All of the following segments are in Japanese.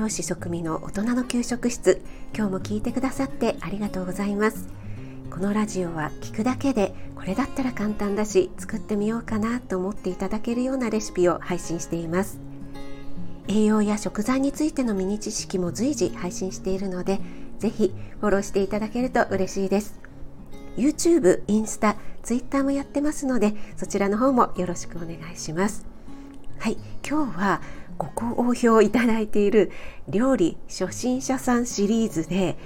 養士食味の大人の給食室。今日も聞いてくださってありがとうございます。このラジオは聞くだけでこれだったら簡単だし作ってみようかなと思っていただけるようなレシピを配信しています。栄養や食材についてのミニ知識も随時配信しているのでぜひフォローしていただけると嬉しいです。YouTube、インスタ、Twitter もやってますのでそちらの方もよろしくお願いします。はい今日はご好評いただいている料理初心者さんシリーズで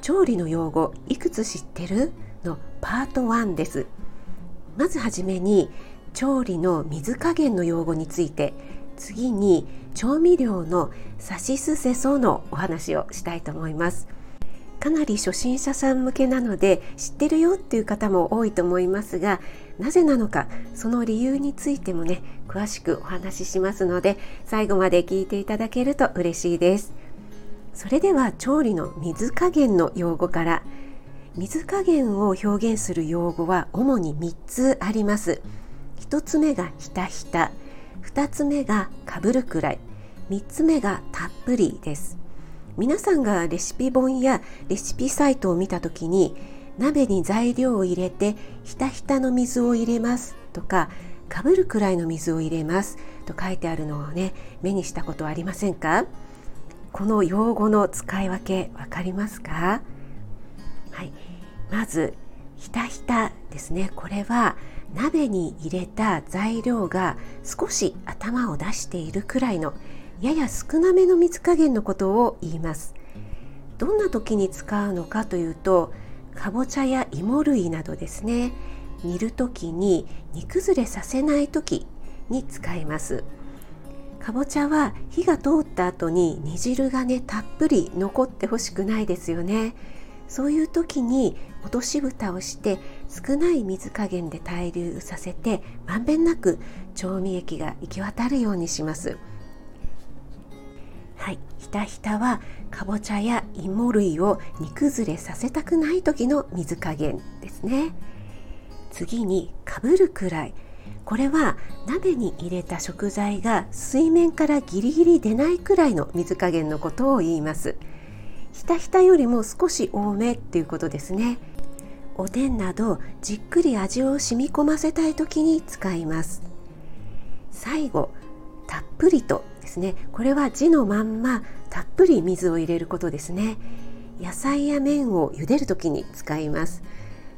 調理の用語いくつ知ってるのパート1です。まずはじめに調理の水加減の用語について次に調味料のさしすせそのお話をしたいと思います。かなり初心者さん向けなので知ってるよっていう方も多いと思いますがなぜなのかその理由についてもね詳しくお話ししますので最後まで聞いていただけると嬉しいです。それでは調理の水加減の用語から。水加減を表現する用語は主に3つあります。1つ目がひたひた。2つ目がかぶるくらい。3つ目がたっぷりです。皆さんがレシピ本やレシピサイトを見た時に鍋に材料を入れてひたひたの水を入れますとかかぶるくらいの水を入れますと書いてあるのをね目にしたことありませんか？この用語の使い分けわかりますか？はい。まずひたひたですね。これは鍋に入れた材料が少し頭を出しているくらいのやや少なめの水加減のことを言います。どんな時に使うのかというとかぼちゃや芋類などですね。煮る時に煮崩れさせない時に使います。かぼちゃは火が通った後に煮汁がねたっぷり残ってほしくないですよね。そういう時に落とし蓋をして少ない水加減で対流させてまんべんなく調味液が行き渡るようにします。はい、ひたひたはかぼちゃや芋類を煮崩れさせたくない時の水加減ですね。次にかぶるくらい。これは鍋に入れた食材が水面からギリギリ出ないくらいの水加減のことを言います。ひたひたよりも少し多めっていうことですね。おでんなどじっくり味を染み込ませたい時に使います。最後たっぷりとですね。これは字のまんまたっぷり水を入れることですね。野菜や麺を茹でる時に使います。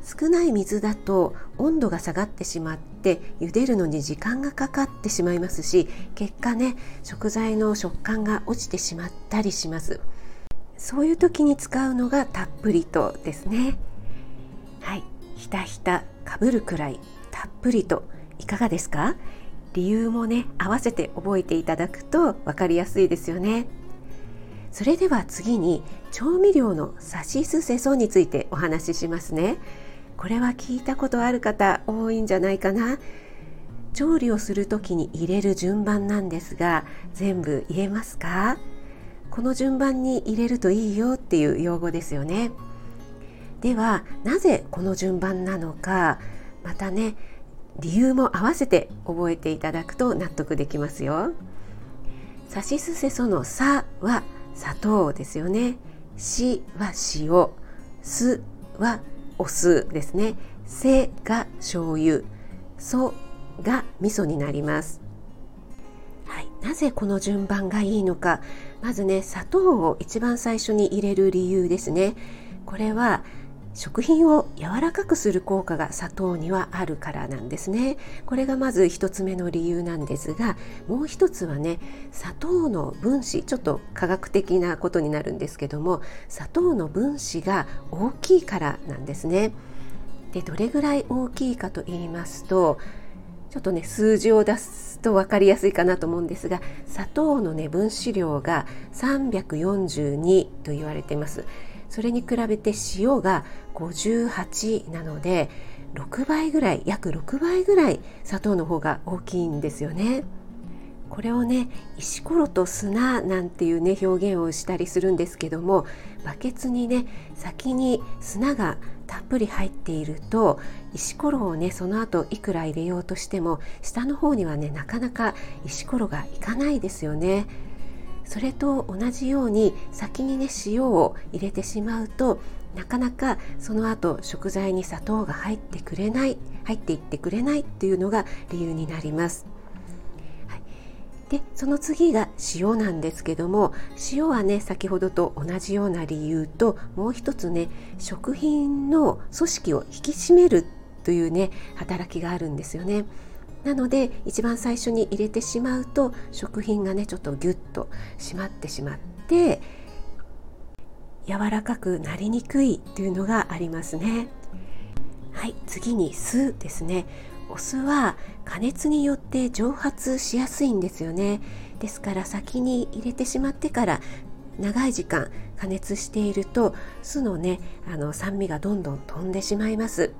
少ない水だと温度が下がってしまって茹でるのに時間がかかってしまいますし結果ね食材の食感が落ちてしまったりします。そういう時に使うのがたっぷりとですね。はい。ひたひたかぶるくらいたっぷりと。いかがですか？理由もね合わせて覚えていただくと分かりやすいですよね。それでは次に調味料のさしすせそについてお話ししますね。これは聞いたことある方多いんじゃないかな。調理をする時に入れる順番なんですが全部言えますか？この順番に入れるといいよっていう用語ですよね。ではなぜこの順番なのかまたね理由も合わせて覚えていただくと納得できますよ。さしすせその「さ」は砂糖ですよね。しは塩、すはお酢ですね。せが醤油、そが味噌になります。はい、なぜこの順番がいいのか。まずね、砂糖を一番最初に入れる理由ですね。これは食品を柔らかくする効果が砂糖にはあるからなんですね。これがまず一つ目の理由なんですがもう一つはね砂糖の分子ちょっと科学的なことになるんですけども砂糖の分子が大きいからなんですね。でどれぐらい大きいかと言いますとちょっとね数字を出すと分かりやすいかなと思うんですが砂糖のね分子量が342と言われてます。それに比べて塩が58なので6倍ぐらい約6倍ぐらい砂糖の方が大きいんですよね。これをね石ころと砂なんていうね表現をしたりするんですけどもバケツにね先に砂がたっぷり入っていると石ころをねその後いくら入れようとしても下の方にはねなかなか石ころがいかないですよね。それと同じように先にね塩を入れてしまうとなかなかその後食材に砂糖が入ってくれない入っていってくれないっていうのが理由になります。でその次が塩なんですけども塩はね先ほどと同じような理由ともう一つね食品の組織を引き締めるというね働きがあるんですよね。なので一番最初に入れてしまうと食品がねちょっとギュッと締まってしまって柔らかくなりにくいというのがありますね。はい次に酢ですね。お酢は加熱によって蒸発しやすいんですよね。ですから先に入れてしまってから長い時間加熱していると酢のねあの酸味がどんどん飛んでしまいます。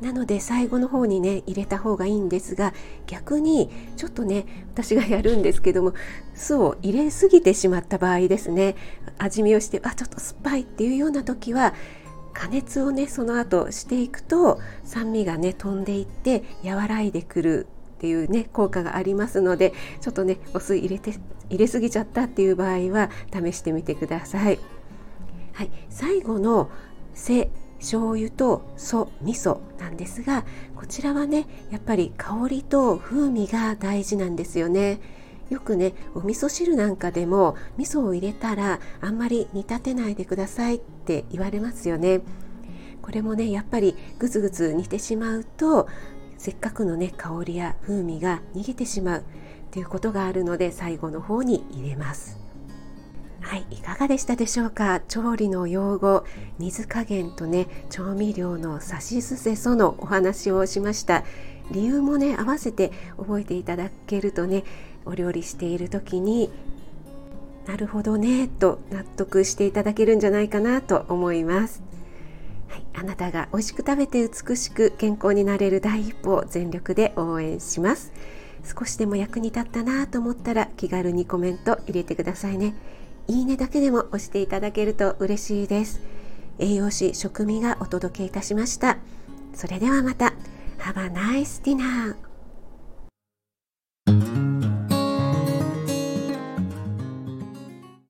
なので最後の方にね入れた方がいいんですが逆にちょっとね私がやるんですけども酢を入れすぎてしまった場合ですね味見をしてあちょっと酸っぱいっていうような時は加熱をねその後していくと酸味がね飛んでいって和らいでくるっていうね効果がありますのでちょっとねお酢入れて入れすぎちゃったっていう場合は試してみてください。はい、最後の背醤油と素味噌なんですがこちらはねやっぱり香りと風味が大事なんですよね。よくねお味噌汁なんかでも味噌を入れたらあんまり煮立てないでくださいって言われますよねこれもねやっぱりぐつぐつ煮てしまうとせっかくのね香りや風味が逃げてしまうということがあるので最後の方に入れますはい、いかがでしたでしょうか？調理の用語水加減とね調味料のさしすせそのお話をしました理由もね合わせて覚えていただけるとねお料理している時になるほどねと納得していただけるんじゃないかなと思います。はい、あなたが美味しく食べて美しく健康になれる第一歩を全力で応援します。少しでも役に立ったなと思ったら気軽にコメント入れてくださいね。いいねだけでも押していただけると嬉しいです。栄養士食味がお届けいたしました。それではまた。Have a nice dinner!